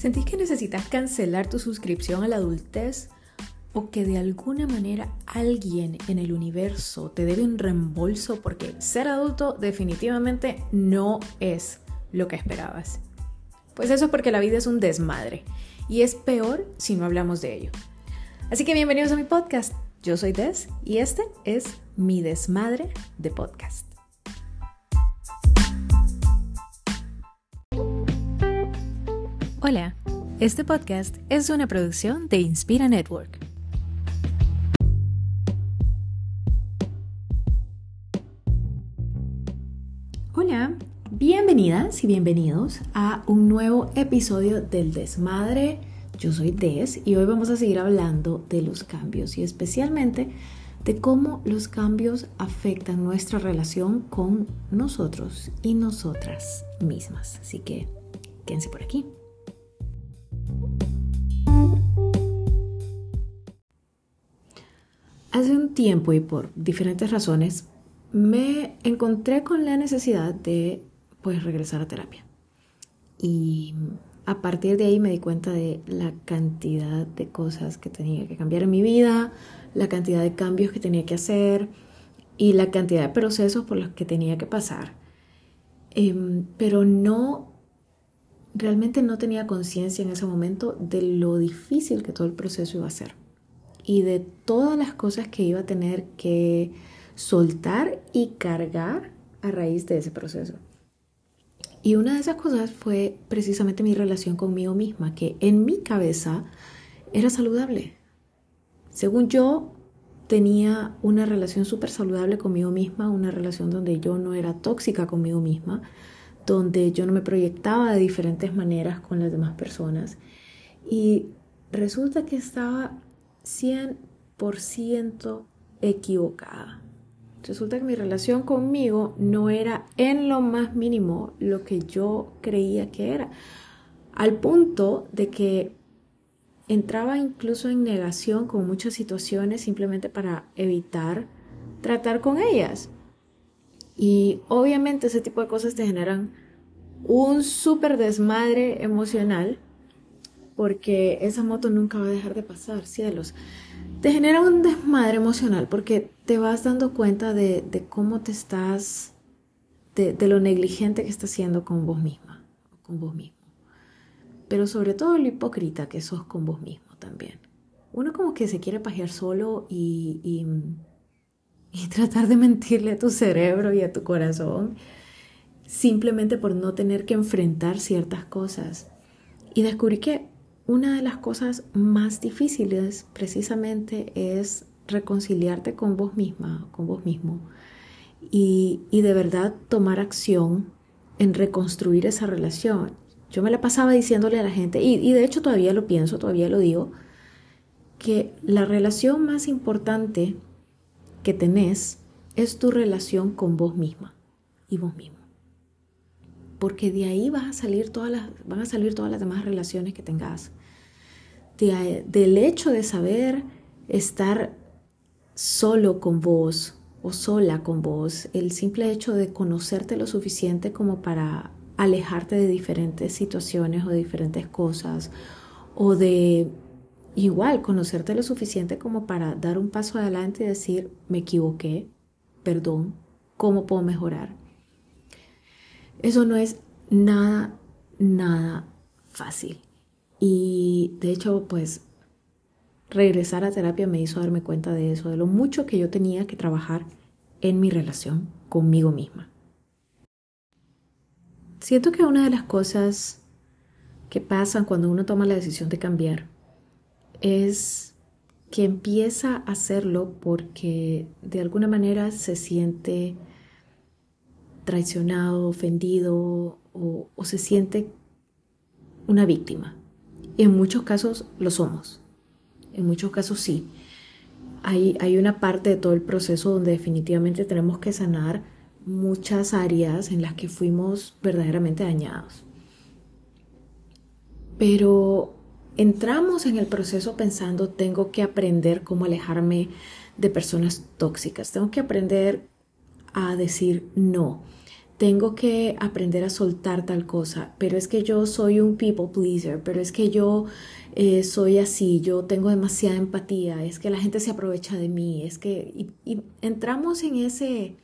¿Sentís que necesitas cancelar tu suscripción a la adultez? ¿O que de alguna manera alguien en el universo te debe un reembolso porque ser adulto definitivamente no es lo que esperabas? Pues eso es porque la vida es un desmadre y es peor si no hablamos de ello. Así que bienvenidos a mi podcast. Yo soy Des y este es mi desmadre de podcast. Hola, este podcast es una producción de Inspira Network. Hola, bienvenidas y bienvenidos a un nuevo episodio del Desmadre. Yo soy Des y hoy vamos a seguir hablando de los cambios y especialmente de cómo los cambios afectan nuestra relación con nosotros y nosotras mismas. Así que quédense por aquí. Tiempo y por diferentes razones me encontré con la necesidad de pues regresar a terapia. Y a partir de ahí me di cuenta de la cantidad de cosas que tenía que cambiar en mi vida, la cantidad de cambios que tenía que hacer y la cantidad de procesos por los que tenía que pasar. Em, pero no, realmente no tenía conciencia en ese momento de lo difícil que todo el proceso iba a ser y de todas las cosas que iba a tener que soltar y cargar a raíz de ese proceso. Y una de esas cosas fue precisamente mi relación conmigo misma, que en mi cabeza era saludable. Según yo, tenía una relación súper saludable conmigo misma, una relación donde yo no era tóxica conmigo misma, donde yo no me proyectaba de diferentes maneras con las demás personas. Y resulta que estaba 100% equivocada. Resulta que mi relación conmigo no era en lo más mínimo lo que yo creía que era. Al punto de que entraba incluso en negación con muchas situaciones simplemente para evitar tratar con ellas. Y obviamente ese tipo de cosas te generan un súper desmadre emocional porque esa moto nunca va a dejar de pasar, cielos. Te genera un desmadre emocional porque te vas dando cuenta de, cómo te estás, de, lo negligente que estás siendo con vos misma, con vos mismo. Pero sobre todo lo hipócrita que sos con vos mismo también. Uno como que se quiere pajear solo y, y, tratar de mentirle a tu cerebro y a tu corazón simplemente por no tener que enfrentar ciertas cosas. Y descubrí que una de las cosas más difíciles precisamente es reconciliarte con vos misma, con vos mismo, y, de verdad tomar acción en reconstruir esa relación. Yo me la pasaba diciéndole a la gente, y, y de hecho todavía lo pienso, todavía lo digo, que la relación más importante que tenés es tu relación con vos misma y vos mismo porque de ahí vas a salir todas las, van a salir todas las demás relaciones que tengas del hecho de saber estar solo con vos o sola con vos, el simple hecho de conocerte lo suficiente como para alejarte de diferentes situaciones o de diferentes cosas, o de igual conocerte lo suficiente como para dar un paso adelante y decir, me equivoqué, perdón, ¿cómo puedo mejorar? Eso no es nada, nada fácil. Y de hecho, pues regresar a terapia me hizo darme cuenta de eso, de lo mucho que yo tenía que trabajar en mi relación conmigo misma. Siento que una de las cosas que pasan cuando uno toma la decisión de cambiar es que empieza a hacerlo porque de alguna manera se siente traicionado, ofendido o, o se siente una víctima. En muchos casos lo somos, en muchos casos sí. Hay, hay una parte de todo el proceso donde definitivamente tenemos que sanar muchas áreas en las que fuimos verdaderamente dañados. Pero entramos en el proceso pensando, tengo que aprender cómo alejarme de personas tóxicas, tengo que aprender a decir no, tengo que aprender a soltar tal cosa, pero es que yo soy un people pleaser, pero es que yo eh, soy así, yo tengo demasiada empatía, es que la gente se aprovecha de mí, es que y, entramos en ese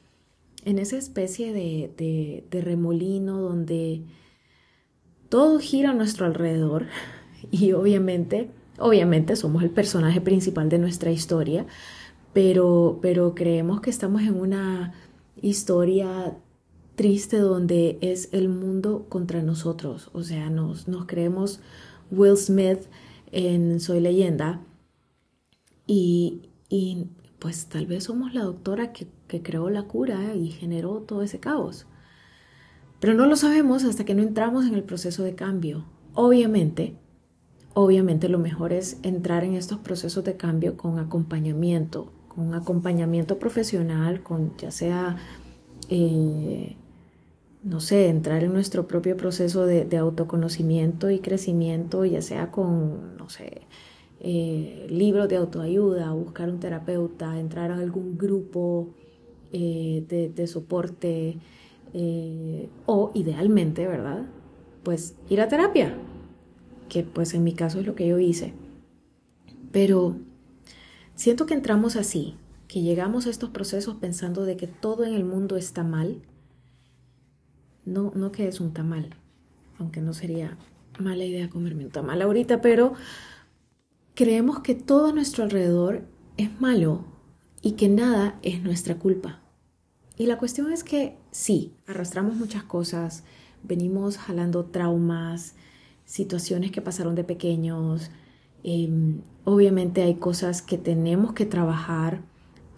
en esa especie de, de remolino donde todo gira a nuestro alrededor y obviamente, obviamente somos el personaje principal de nuestra historia, pero, pero creemos que estamos en una historia triste donde es el mundo contra nosotros. O sea, nos, nos creemos Will Smith en Soy leyenda y, y pues tal vez somos la doctora que, que creó la cura y generó todo ese caos. Pero no lo sabemos hasta que no entramos en el proceso de cambio. Obviamente, obviamente lo mejor es entrar en estos procesos de cambio con acompañamiento, con acompañamiento profesional, con ya sea eh, no sé, entrar en nuestro propio proceso de, autoconocimiento y crecimiento, ya sea con, no sé, eh, libros de autoayuda, buscar un terapeuta, entrar en algún grupo eh, de, soporte eh, o idealmente, ¿verdad? Pues ir a terapia, que pues en mi caso es lo que yo hice. Pero siento que entramos así, que llegamos a estos procesos pensando de que todo en el mundo está mal no, no que es un tamal, aunque no sería mala idea comerme un tamal ahorita, pero creemos que todo a nuestro alrededor es malo y que nada es nuestra culpa. Y la cuestión es que sí, arrastramos muchas cosas, venimos jalando traumas, situaciones que pasaron de pequeños, em, obviamente hay cosas que tenemos que trabajar,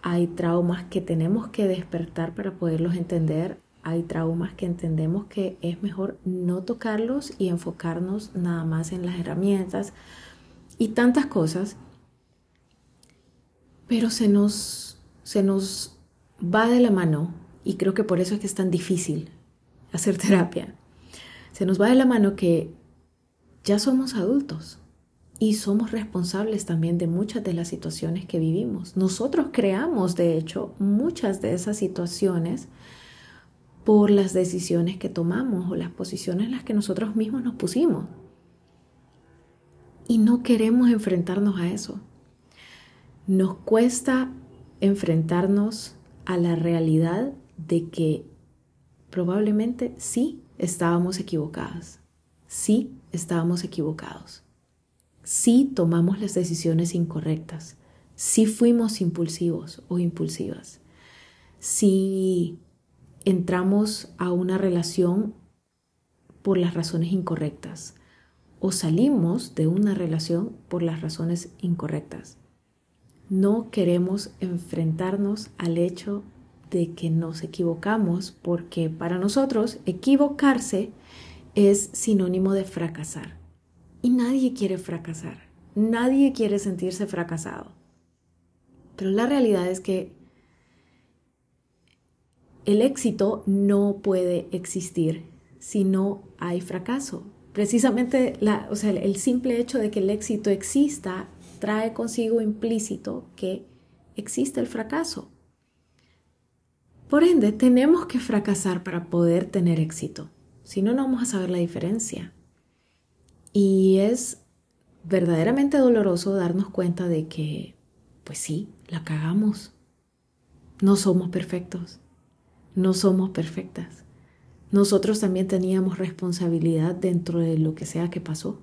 hay traumas que tenemos que despertar para poderlos entender, hay traumas que entendemos que es mejor no tocarlos y enfocarnos nada más en las herramientas y tantas cosas, pero se nos, se nos va de la mano y creo que por eso es que es tan difícil hacer terapia. Se nos va de la mano que ya somos adultos y somos responsables también de muchas de las situaciones que vivimos. Nosotros creamos, de hecho, muchas de esas situaciones por las decisiones que tomamos o las posiciones en las que nosotros mismos nos pusimos. Y no queremos enfrentarnos a eso. Nos cuesta enfrentarnos a la realidad de que probablemente sí estábamos equivocadas. Sí estábamos equivocados. Sí tomamos las decisiones incorrectas. Sí fuimos impulsivos o impulsivas. Sí entramos a una relación por las razones incorrectas o salimos de una relación por las razones incorrectas. No queremos enfrentarnos al hecho de que nos equivocamos porque para nosotros equivocarse es sinónimo de fracasar. Y nadie quiere fracasar, nadie quiere sentirse fracasado. Pero la realidad es que el éxito no puede existir si no hay fracaso. Precisamente o sea, el simple hecho de que el éxito exista trae consigo implícito que existe el fracaso. Por ende, tenemos que fracasar para poder tener éxito. Si no, no vamos a saber la diferencia. Y es verdaderamente doloroso darnos cuenta de que, pues sí, la cagamos. No somos perfectos no somos perfectas. Nosotros también teníamos responsabilidad dentro de lo que sea que pasó.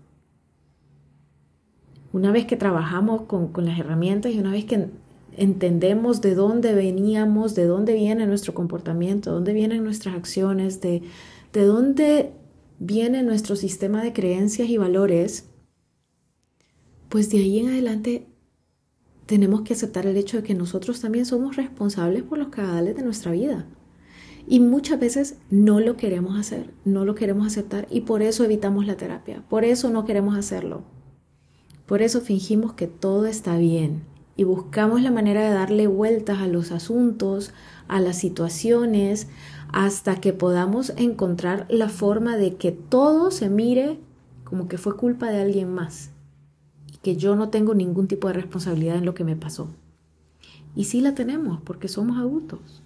Una vez que trabajamos con, las herramientas y una vez que entendemos de dónde veníamos, de dónde viene nuestro comportamiento, de dónde vienen nuestras acciones, de, de dónde viene nuestro sistema de creencias y valores, pues de ahí en adelante tenemos que aceptar el hecho de que nosotros también somos responsables por los cagadales de nuestra vida. Y muchas veces no lo queremos hacer, no lo queremos aceptar y por eso evitamos la terapia, por eso no queremos hacerlo. Por eso fingimos que todo está bien y buscamos la manera de darle vueltas a los asuntos, a las situaciones, hasta que podamos encontrar la forma de que todo se mire como que fue culpa de alguien más y que yo no tengo ningún tipo de responsabilidad en lo que me pasó. Y sí la tenemos porque somos adultos.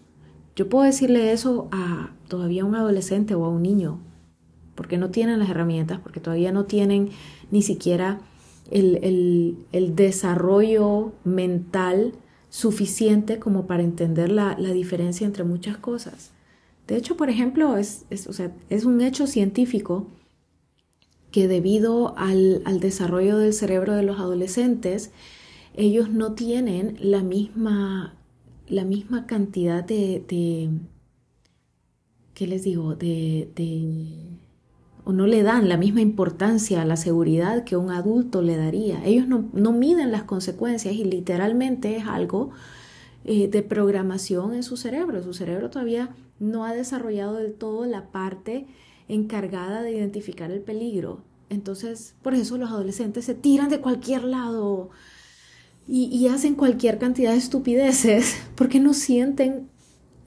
Yo puedo decirle eso a todavía un adolescente o a un niño, porque no tienen las herramientas, porque todavía no tienen ni siquiera el, desarrollo mental suficiente como para entender la, diferencia entre muchas cosas. De hecho, por ejemplo, es, es un hecho científico que debido al, desarrollo del cerebro de los adolescentes, ellos no tienen la misma, la misma cantidad de, de ¿qué les digo? De, de, o no le dan la misma importancia a la seguridad que un adulto le daría. Ellos no, no miden las consecuencias y literalmente es algo eh, de programación en su cerebro. Su cerebro todavía no ha desarrollado del todo la parte encargada de identificar el peligro. Entonces, por eso los adolescentes se tiran de cualquier lado y, hacen cualquier cantidad de estupideces porque no sienten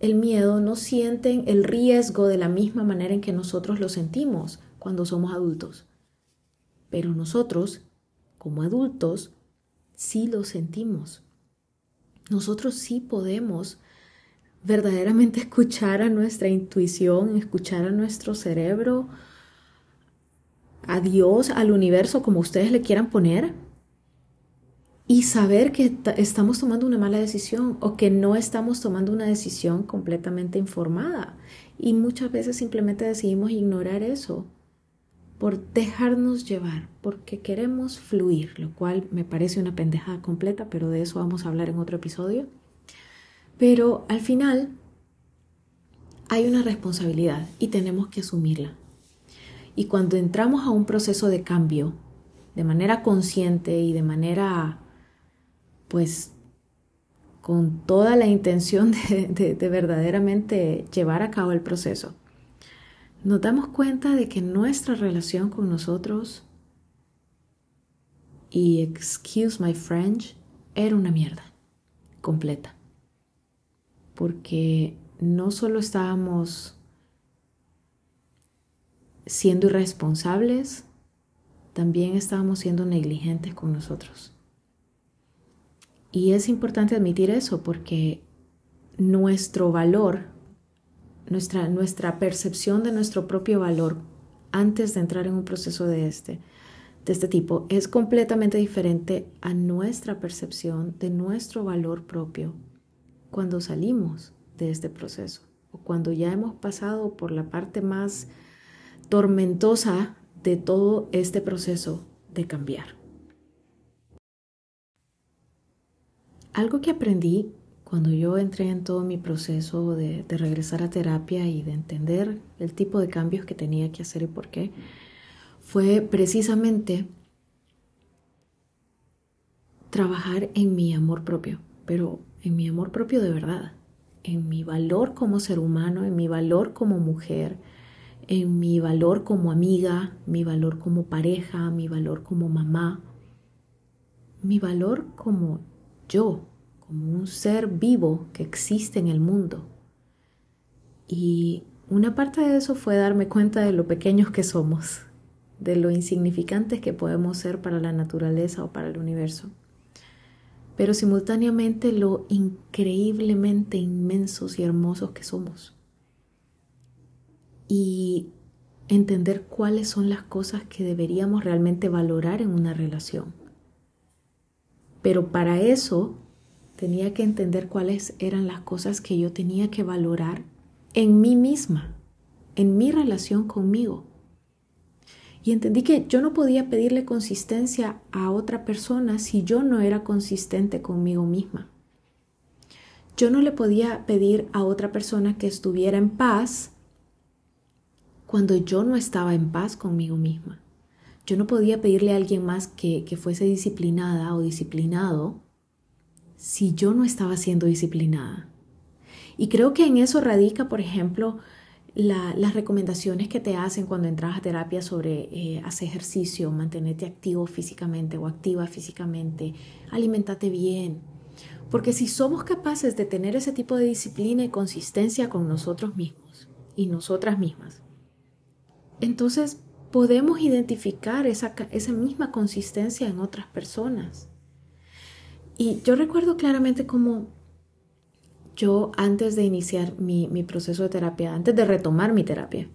el miedo, no sienten el riesgo de la misma manera en que nosotros lo sentimos cuando somos adultos. Pero nosotros, como adultos, sí lo sentimos. Nosotros sí podemos verdaderamente escuchar a nuestra intuición, escuchar a nuestro cerebro, a Dios, al universo, como ustedes le quieran poner, y saber que estamos tomando una mala decisión o que no estamos tomando una decisión completamente informada. Y muchas veces simplemente decidimos ignorar eso por dejarnos llevar, porque queremos fluir, lo cual me parece una pendejada completa, pero de eso vamos a hablar en otro episodio. Pero al final hay una responsabilidad y tenemos que asumirla. Y cuando entramos a un proceso de cambio, de manera consciente y de manera, pues, con toda la intención de, verdaderamente llevar a cabo el proceso, nos damos cuenta de que nuestra relación con nosotros, y excuse my French, era una mierda completa. Porque no solo estábamos siendo irresponsables, también estábamos siendo negligentes con nosotros. Y es importante admitir eso porque nuestro valor, nuestra, nuestra percepción de nuestro propio valor antes de entrar en un proceso de este, de este tipo es completamente diferente a nuestra percepción de nuestro valor propio cuando salimos de este proceso o cuando ya hemos pasado por la parte más tormentosa de todo este proceso de cambiar. Algo que aprendí cuando yo entré en todo mi proceso de, regresar a terapia y de entender el tipo de cambios que tenía que hacer y por qué, fue precisamente trabajar en mi amor propio, pero en mi amor propio de verdad, en mi valor como ser humano, en mi valor como mujer, en mi valor como amiga, mi valor como pareja, mi valor como mamá, mi valor como yo, como un ser vivo que existe en el mundo. Y una parte de eso fue darme cuenta de lo pequeños que somos, de lo insignificantes que podemos ser para la naturaleza o para el universo, pero simultáneamente lo increíblemente inmensos y hermosos que somos y entender cuáles son las cosas que deberíamos realmente valorar en una relación. Pero para eso tenía que entender cuáles eran las cosas que yo tenía que valorar en mí misma, en mi relación conmigo. Y entendí que yo no podía pedirle consistencia a otra persona si yo no era consistente conmigo misma. Yo no le podía pedir a otra persona que estuviera en paz cuando yo no estaba en paz conmigo misma. Yo no podía pedirle a alguien más que, fuese disciplinada o disciplinado si yo no estaba siendo disciplinada. Y creo que en eso radica, por ejemplo, las recomendaciones que te hacen cuando entras a terapia sobre eh, hacer ejercicio, mantenerte activo físicamente o activa físicamente, alimentate bien. Porque si somos capaces de tener ese tipo de disciplina y consistencia con nosotros mismos y nosotras mismas, entonces podemos identificar esa, esa misma consistencia en otras personas. Y yo recuerdo claramente como yo antes de iniciar mi, mi proceso de terapia, antes de retomar mi terapia,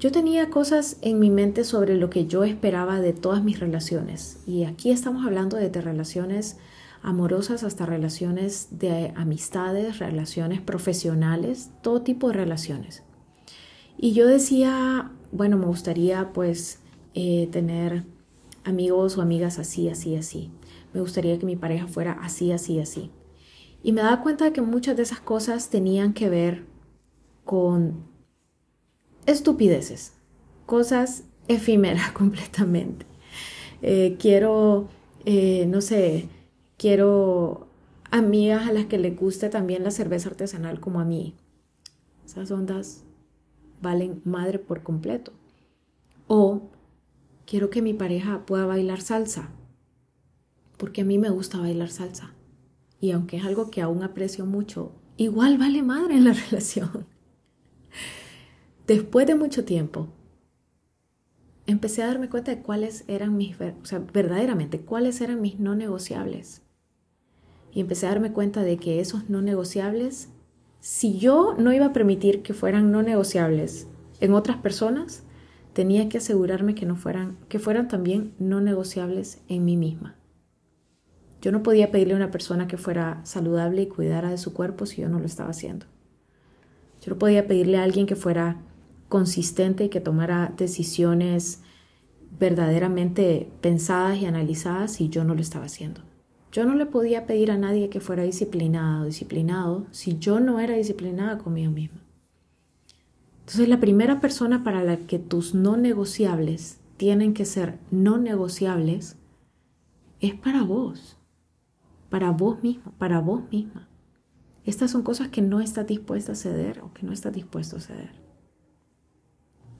yo tenía cosas en mi mente sobre lo que yo esperaba de todas mis relaciones. Y aquí estamos hablando de, relaciones amorosas hasta relaciones de amistades, relaciones profesionales, todo tipo de relaciones. Y yo decía, bueno, me gustaría pues eh, tener amigos o amigas así, así, así. Me gustaría que mi pareja fuera así, así, así. Y me daba cuenta de que muchas de esas cosas tenían que ver con estupideces, cosas efímeras completamente. Eh, quiero, eh, no sé, quiero amigas a las que les guste también la cerveza artesanal como a mí. Esas ondas valen madre por completo. O quiero que mi pareja pueda bailar salsa, porque a mí me gusta bailar salsa. Y aunque es algo que aún aprecio mucho, igual vale madre en la relación después de mucho tiempo, empecé a darme cuenta de cuáles eran mis, o sea, verdaderamente, cuáles eran mis no negociables. Y empecé a darme cuenta de que esos no negociables, si yo no iba a permitir que fueran no negociables en otras personas, tenía que asegurarme que no fueran, que fueran también no negociables en mí misma. Yo no podía pedirle a una persona que fuera saludable y cuidara de su cuerpo si yo no lo estaba haciendo. Yo no podía pedirle a alguien que fuera consistente y que tomara decisiones verdaderamente pensadas y analizadas si yo no lo estaba haciendo. Yo no le podía pedir a nadie que fuera disciplinado o disciplinado si yo no era disciplinada conmigo misma. Entonces la primera persona para la que tus no negociables tienen que ser no negociables es para vos, para vos mismo, para vos misma. Estas son cosas que no estás dispuesta a ceder o que no estás dispuesto a ceder.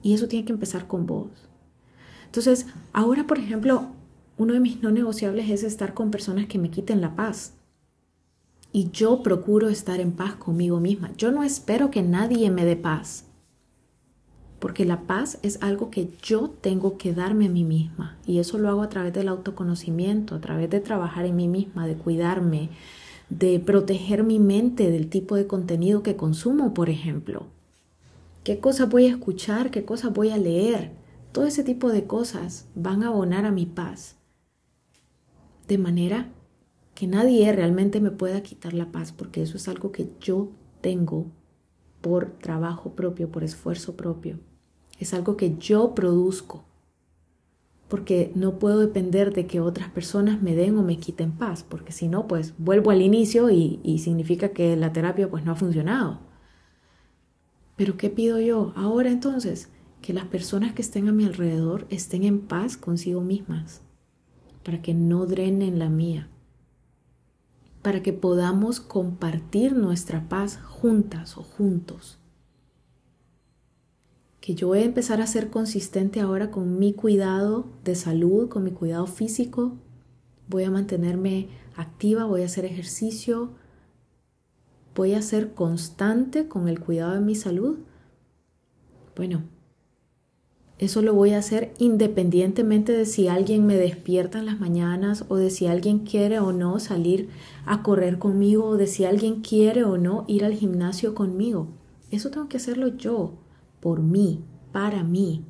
Y eso tiene que empezar con vos. Entonces, ahora, por ejemplo, uno de mis no negociables es estar con personas que me quiten la paz. Y yo procuro estar en paz conmigo misma. Yo no espero que nadie me dé paz. Porque la paz es algo que yo tengo que darme a mí misma. Y eso lo hago a través del autoconocimiento, a través de trabajar en mí misma, de cuidarme, de proteger mi mente del tipo de contenido que consumo, por ejemplo qué cosas voy a escuchar, qué cosas voy a leer. Todo ese tipo de cosas van a abonar a mi paz. De manera que nadie realmente me pueda quitar la paz, porque eso es algo que yo tengo por trabajo propio, por esfuerzo propio. Es algo que yo produzco, porque no puedo depender de que otras personas me den o me quiten paz, porque si no, pues vuelvo al inicio y, y significa que la terapia pues no ha funcionado. Pero ¿qué pido yo? Ahora entonces, que las personas que estén a mi alrededor estén en paz consigo mismas, para que no drenen la mía, para que podamos compartir nuestra paz juntas o juntos. Que yo voy a empezar a ser consistente ahora con mi cuidado de salud, con mi cuidado físico. Voy a mantenerme activa, voy a hacer ejercicio, ¿Voy a ser constante con el cuidado de mi salud? Bueno, eso lo voy a hacer independientemente de si alguien me despierta en las mañanas o de si alguien quiere o no salir a correr conmigo o de si alguien quiere o no ir al gimnasio conmigo. Eso tengo que hacerlo yo, por mí, para mí.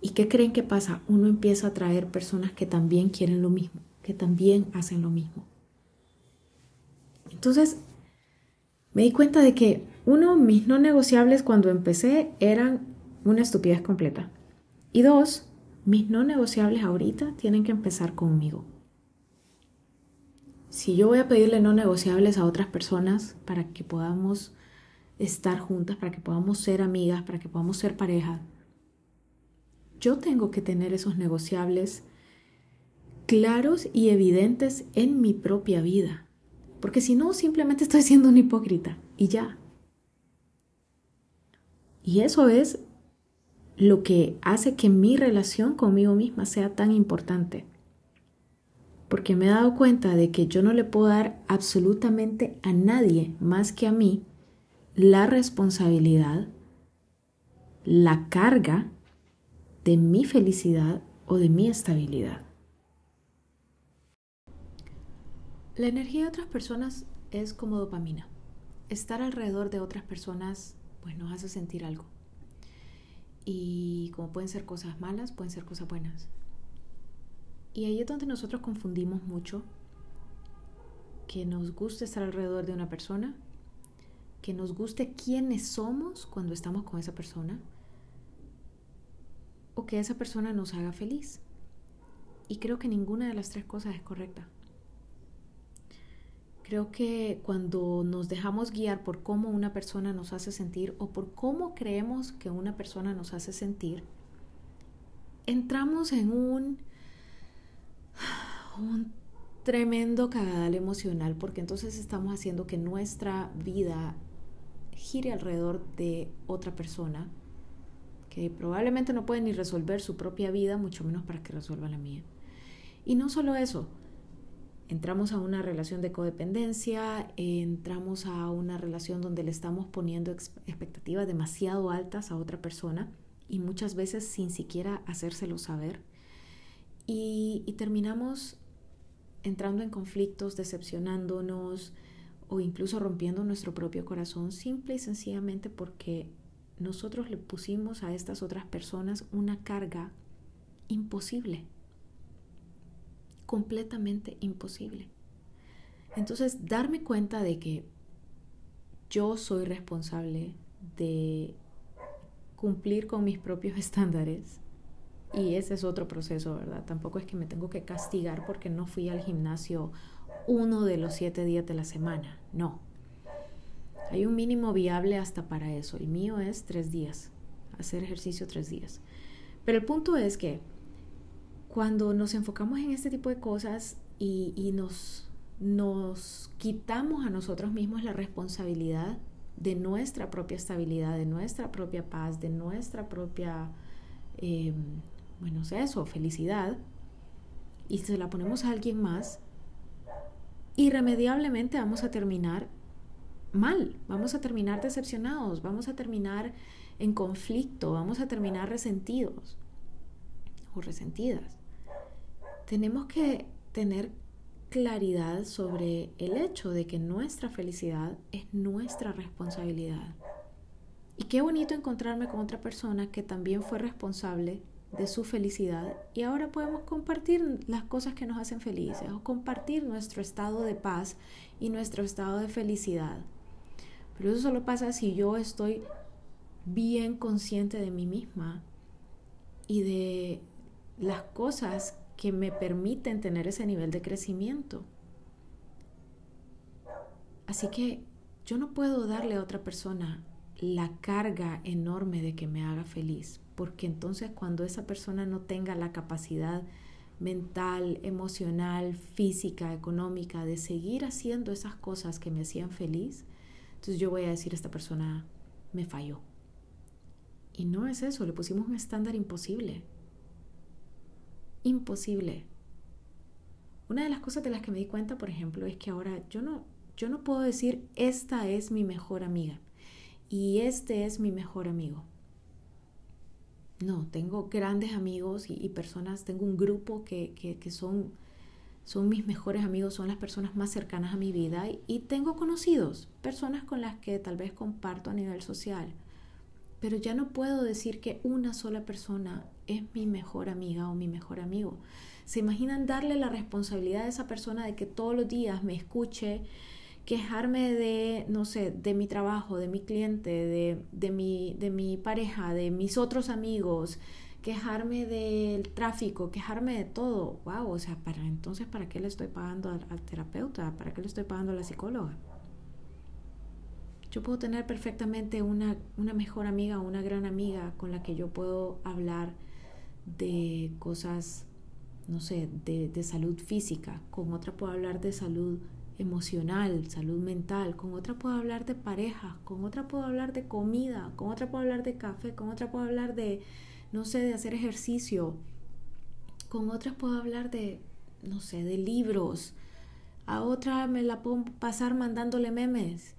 ¿Y qué creen que pasa? Uno empieza a atraer personas que también quieren lo mismo, que también hacen lo mismo. Entonces, me di cuenta de que uno, mis no negociables cuando empecé eran una estupidez completa. Y dos, mis no negociables ahorita tienen que empezar conmigo. Si yo voy a pedirle no negociables a otras personas para que podamos estar juntas, para que podamos ser amigas, para que podamos ser pareja, yo tengo que tener esos negociables claros y evidentes en mi propia vida. Porque si no, simplemente estoy siendo un hipócrita y ya. Y eso es lo que hace que mi relación conmigo misma sea tan importante. Porque me he dado cuenta de que yo no le puedo dar absolutamente a nadie más que a mí la responsabilidad, la carga de mi felicidad o de mi estabilidad. La energía de otras personas es como dopamina. Estar alrededor de otras personas pues nos hace sentir algo. Y como pueden ser cosas malas, pueden ser cosas buenas. Y ahí es donde nosotros confundimos mucho que nos guste estar alrededor de una persona, que nos guste quiénes somos cuando estamos con esa persona, o que esa persona nos haga feliz. Y creo que ninguna de las tres cosas es correcta. Creo que cuando nos dejamos guiar por cómo una persona nos hace sentir o por cómo creemos que una persona nos hace sentir, entramos en un, un tremendo cagadal emocional porque entonces estamos haciendo que nuestra vida gire alrededor de otra persona que probablemente no puede ni resolver su propia vida, mucho menos para que resuelva la mía. Y no solo eso, entramos a una relación de codependencia, entramos a una relación donde le estamos poniendo expectativas demasiado altas a otra persona y muchas veces sin siquiera hacérselo saber. Y, y terminamos entrando en conflictos, decepcionándonos o incluso rompiendo nuestro propio corazón simple y sencillamente porque nosotros le pusimos a estas otras personas una carga imposible completamente imposible. Entonces, darme cuenta de que yo soy responsable de cumplir con mis propios estándares. Y ese es otro proceso, ¿verdad? Tampoco es que me tengo que castigar porque no fui al gimnasio uno de los siete días de la semana. No. Hay un mínimo viable hasta para eso. El mío es tres días. Hacer ejercicio tres días. Pero el punto es que cuando nos enfocamos en este tipo de cosas y, nos, quitamos a nosotros mismos la responsabilidad de nuestra propia estabilidad, de nuestra propia paz, de nuestra propia, eh, bueno, eso, felicidad, y se la ponemos a alguien más, irremediablemente vamos a terminar mal, vamos a terminar decepcionados, vamos a terminar en conflicto, vamos a terminar resentidos o resentidas tenemos que tener claridad sobre el hecho de que nuestra felicidad es nuestra responsabilidad. Y qué bonito encontrarme con otra persona que también fue responsable de su felicidad y ahora podemos compartir las cosas que nos hacen felices o compartir nuestro estado de paz y nuestro estado de felicidad. Pero eso solo pasa si yo estoy bien consciente de mí misma y de las cosas que me permiten tener ese nivel de crecimiento. Así que yo no puedo darle a otra persona la carga enorme de que me haga feliz, porque entonces cuando esa persona no tenga la capacidad mental, emocional, física, económica de seguir haciendo esas cosas que me hacían feliz, entonces yo voy a decir a esta persona, me falló. Y no es eso, le pusimos un estándar imposible imposible. Una de las cosas de las que me di cuenta, por ejemplo, es que ahora yo no, yo no puedo decir esta es mi mejor amiga y este es mi mejor amigo. No, tengo grandes amigos y, personas, tengo un grupo que, que, son, son mis mejores amigos, son las personas más cercanas a mi vida y, y tengo conocidos, personas con las que tal vez comparto a nivel social pero ya no puedo decir que una sola persona es mi mejor amiga o mi mejor amigo. ¿Se imaginan darle la responsabilidad a esa persona de que todos los días me escuche, quejarme de, no sé, de mi trabajo, de mi cliente, de, de, mi, de mi pareja, de mis otros amigos, quejarme del tráfico, quejarme de todo? ¡Wow! O sea, para entonces, ¿para qué le estoy pagando al, al terapeuta? ¿Para qué le estoy pagando a la psicóloga? Yo puedo tener perfectamente una, una mejor amiga una gran amiga con la que yo puedo hablar de cosas, no sé, de, de salud física, con otra puedo hablar de salud emocional, salud mental, con otra puedo hablar de pareja, con otra puedo hablar de comida, con otra puedo hablar de café, con otra puedo hablar de, no sé, de hacer ejercicio, con otra puedo hablar de, no sé, de libros, a otra me la puedo pasar mandándole memes.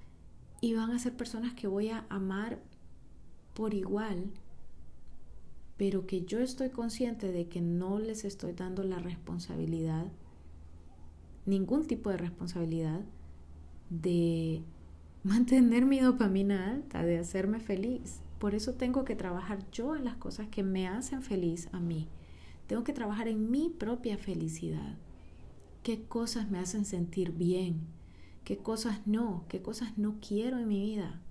Y van a ser personas que voy a amar por igual, pero que yo estoy consciente de que no les estoy dando la responsabilidad, ningún tipo de responsabilidad, de mantener mi dopamina alta, de hacerme feliz. Por eso tengo que trabajar yo en las cosas que me hacen feliz a mí. Tengo que trabajar en mi propia felicidad. ¿Qué cosas me hacen sentir bien? ¿Qué cosas no? ¿Qué cosas no quiero en mi vida?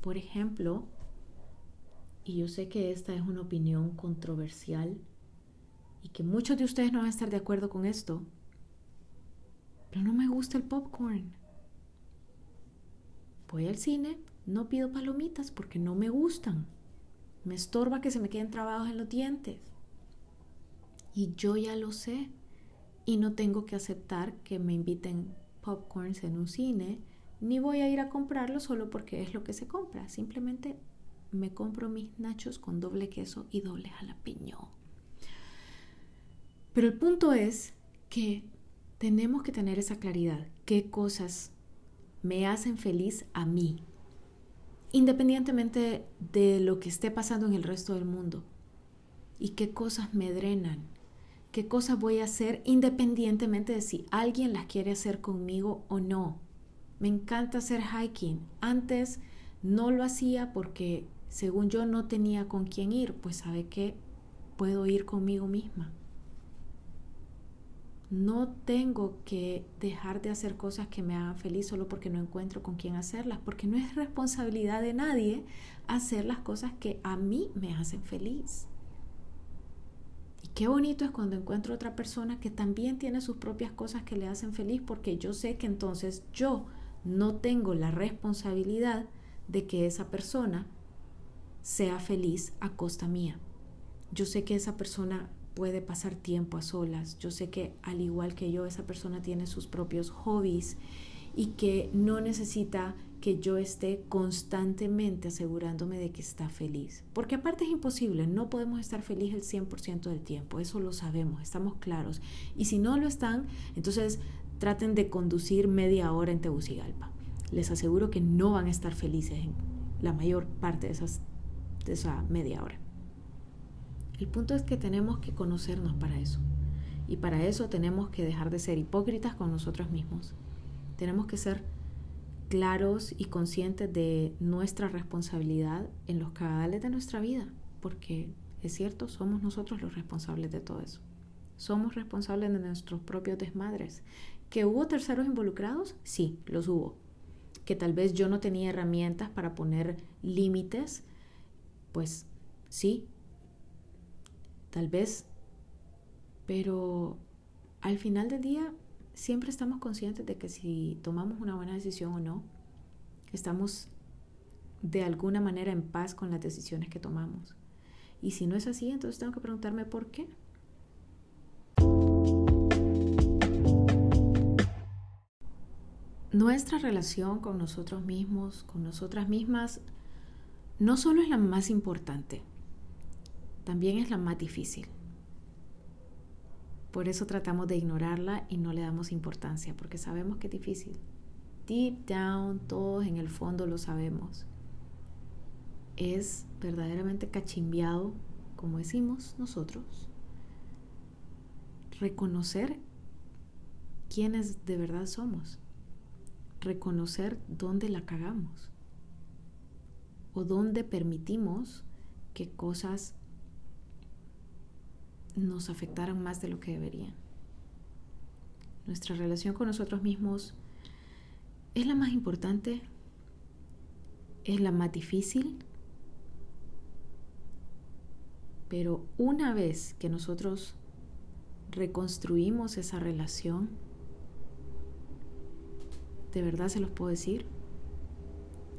Por ejemplo, y yo sé que esta es una opinión controversial y que muchos de ustedes no van a estar de acuerdo con esto, pero no me gusta el popcorn. Voy al cine, no pido palomitas porque no me gustan. Me estorba que se me queden trabados en los dientes. Y yo ya lo sé. Y no tengo que aceptar que me inviten popcorns en un cine, ni voy a ir a comprarlo solo porque es lo que se compra. Simplemente me compro mis nachos con doble queso y doble jalapeño. Pero el punto es que tenemos que tener esa claridad. ¿Qué cosas me hacen feliz a mí? Independientemente de lo que esté pasando en el resto del mundo. ¿Y qué cosas me drenan? ¿Qué cosas voy a hacer independientemente de si alguien las quiere hacer conmigo o no? Me encanta hacer hiking. Antes no lo hacía porque según yo no tenía con quién ir, pues sabe que puedo ir conmigo misma. No tengo que dejar de hacer cosas que me hagan feliz solo porque no encuentro con quién hacerlas, porque no es responsabilidad de nadie hacer las cosas que a mí me hacen feliz. Y qué bonito es cuando encuentro otra persona que también tiene sus propias cosas que le hacen feliz, porque yo sé que entonces yo no tengo la responsabilidad de que esa persona sea feliz a costa mía. Yo sé que esa persona puede pasar tiempo a solas. Yo sé que al igual que yo, esa persona tiene sus propios hobbies y que no necesita que yo esté constantemente asegurándome de que está feliz. Porque aparte es imposible, no podemos estar felices el 100% del tiempo, eso lo sabemos, estamos claros. Y si no lo están, entonces traten de conducir media hora en Tegucigalpa. Les aseguro que no van a estar felices en la mayor parte de esas de esa media hora. El punto es que tenemos que conocernos para eso. Y para eso tenemos que dejar de ser hipócritas con nosotros mismos. Tenemos que ser claros y conscientes de nuestra responsabilidad en los cagadales de nuestra vida. Porque es cierto, somos nosotros los responsables de todo eso. Somos responsables de nuestros propios desmadres. ¿Que hubo terceros involucrados? Sí, los hubo. Que tal vez yo no tenía herramientas para poner límites pues sí, tal vez, pero al final del día siempre estamos conscientes de que si tomamos una buena decisión o no, estamos de alguna manera en paz con las decisiones que tomamos. Y si no es así, entonces tengo que preguntarme por qué. Nuestra relación con nosotros mismos, con nosotras mismas, no solo es la más importante, también es la más difícil. Por eso tratamos de ignorarla y no le damos importancia, porque sabemos que es difícil. Deep down, todos en el fondo lo sabemos. Es verdaderamente cachimbiado, como decimos nosotros, reconocer quiénes de verdad somos, reconocer dónde la cagamos o dónde permitimos que cosas nos afectaran más de lo que deberían. Nuestra relación con nosotros mismos es la más importante, es la más difícil, pero una vez que nosotros reconstruimos esa relación, de verdad se los puedo decir,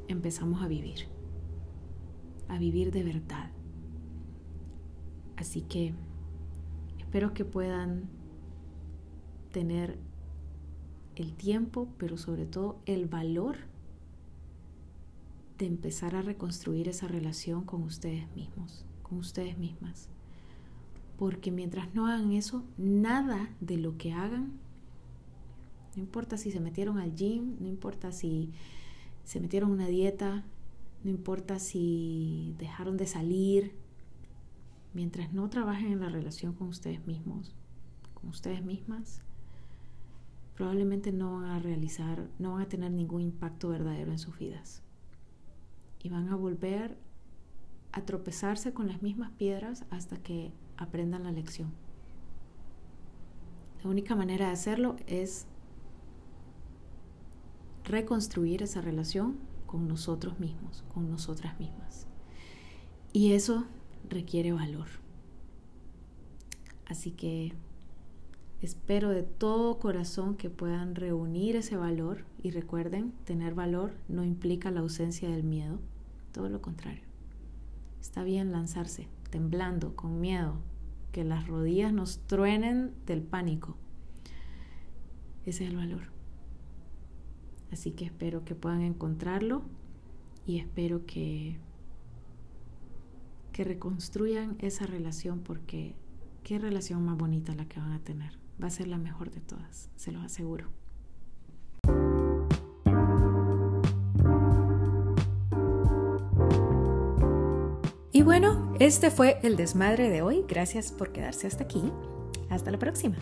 empezamos a vivir a vivir de verdad. Así que espero que puedan tener el tiempo, pero sobre todo el valor de empezar a reconstruir esa relación con ustedes mismos, con ustedes mismas. Porque mientras no hagan eso, nada de lo que hagan, no importa si se metieron al gym, no importa si se metieron una dieta, no importa si dejaron de salir, mientras no trabajen en la relación con ustedes mismos, con ustedes mismas, probablemente no van a realizar, no van a tener ningún impacto verdadero en sus vidas. Y van a volver a tropezarse con las mismas piedras hasta que aprendan la lección. La única manera de hacerlo es reconstruir esa relación con nosotros mismos, con nosotras mismas. Y eso requiere valor. Así que espero de todo corazón que puedan reunir ese valor y recuerden, tener valor no implica la ausencia del miedo, todo lo contrario. Está bien lanzarse, temblando, con miedo, que las rodillas nos truenen del pánico. Ese es el valor. Así que espero que puedan encontrarlo y espero que, que reconstruyan esa relación porque qué relación más bonita la que van a tener. Va a ser la mejor de todas, se los aseguro. Y bueno, este fue el desmadre de hoy. Gracias por quedarse hasta aquí. Hasta la próxima.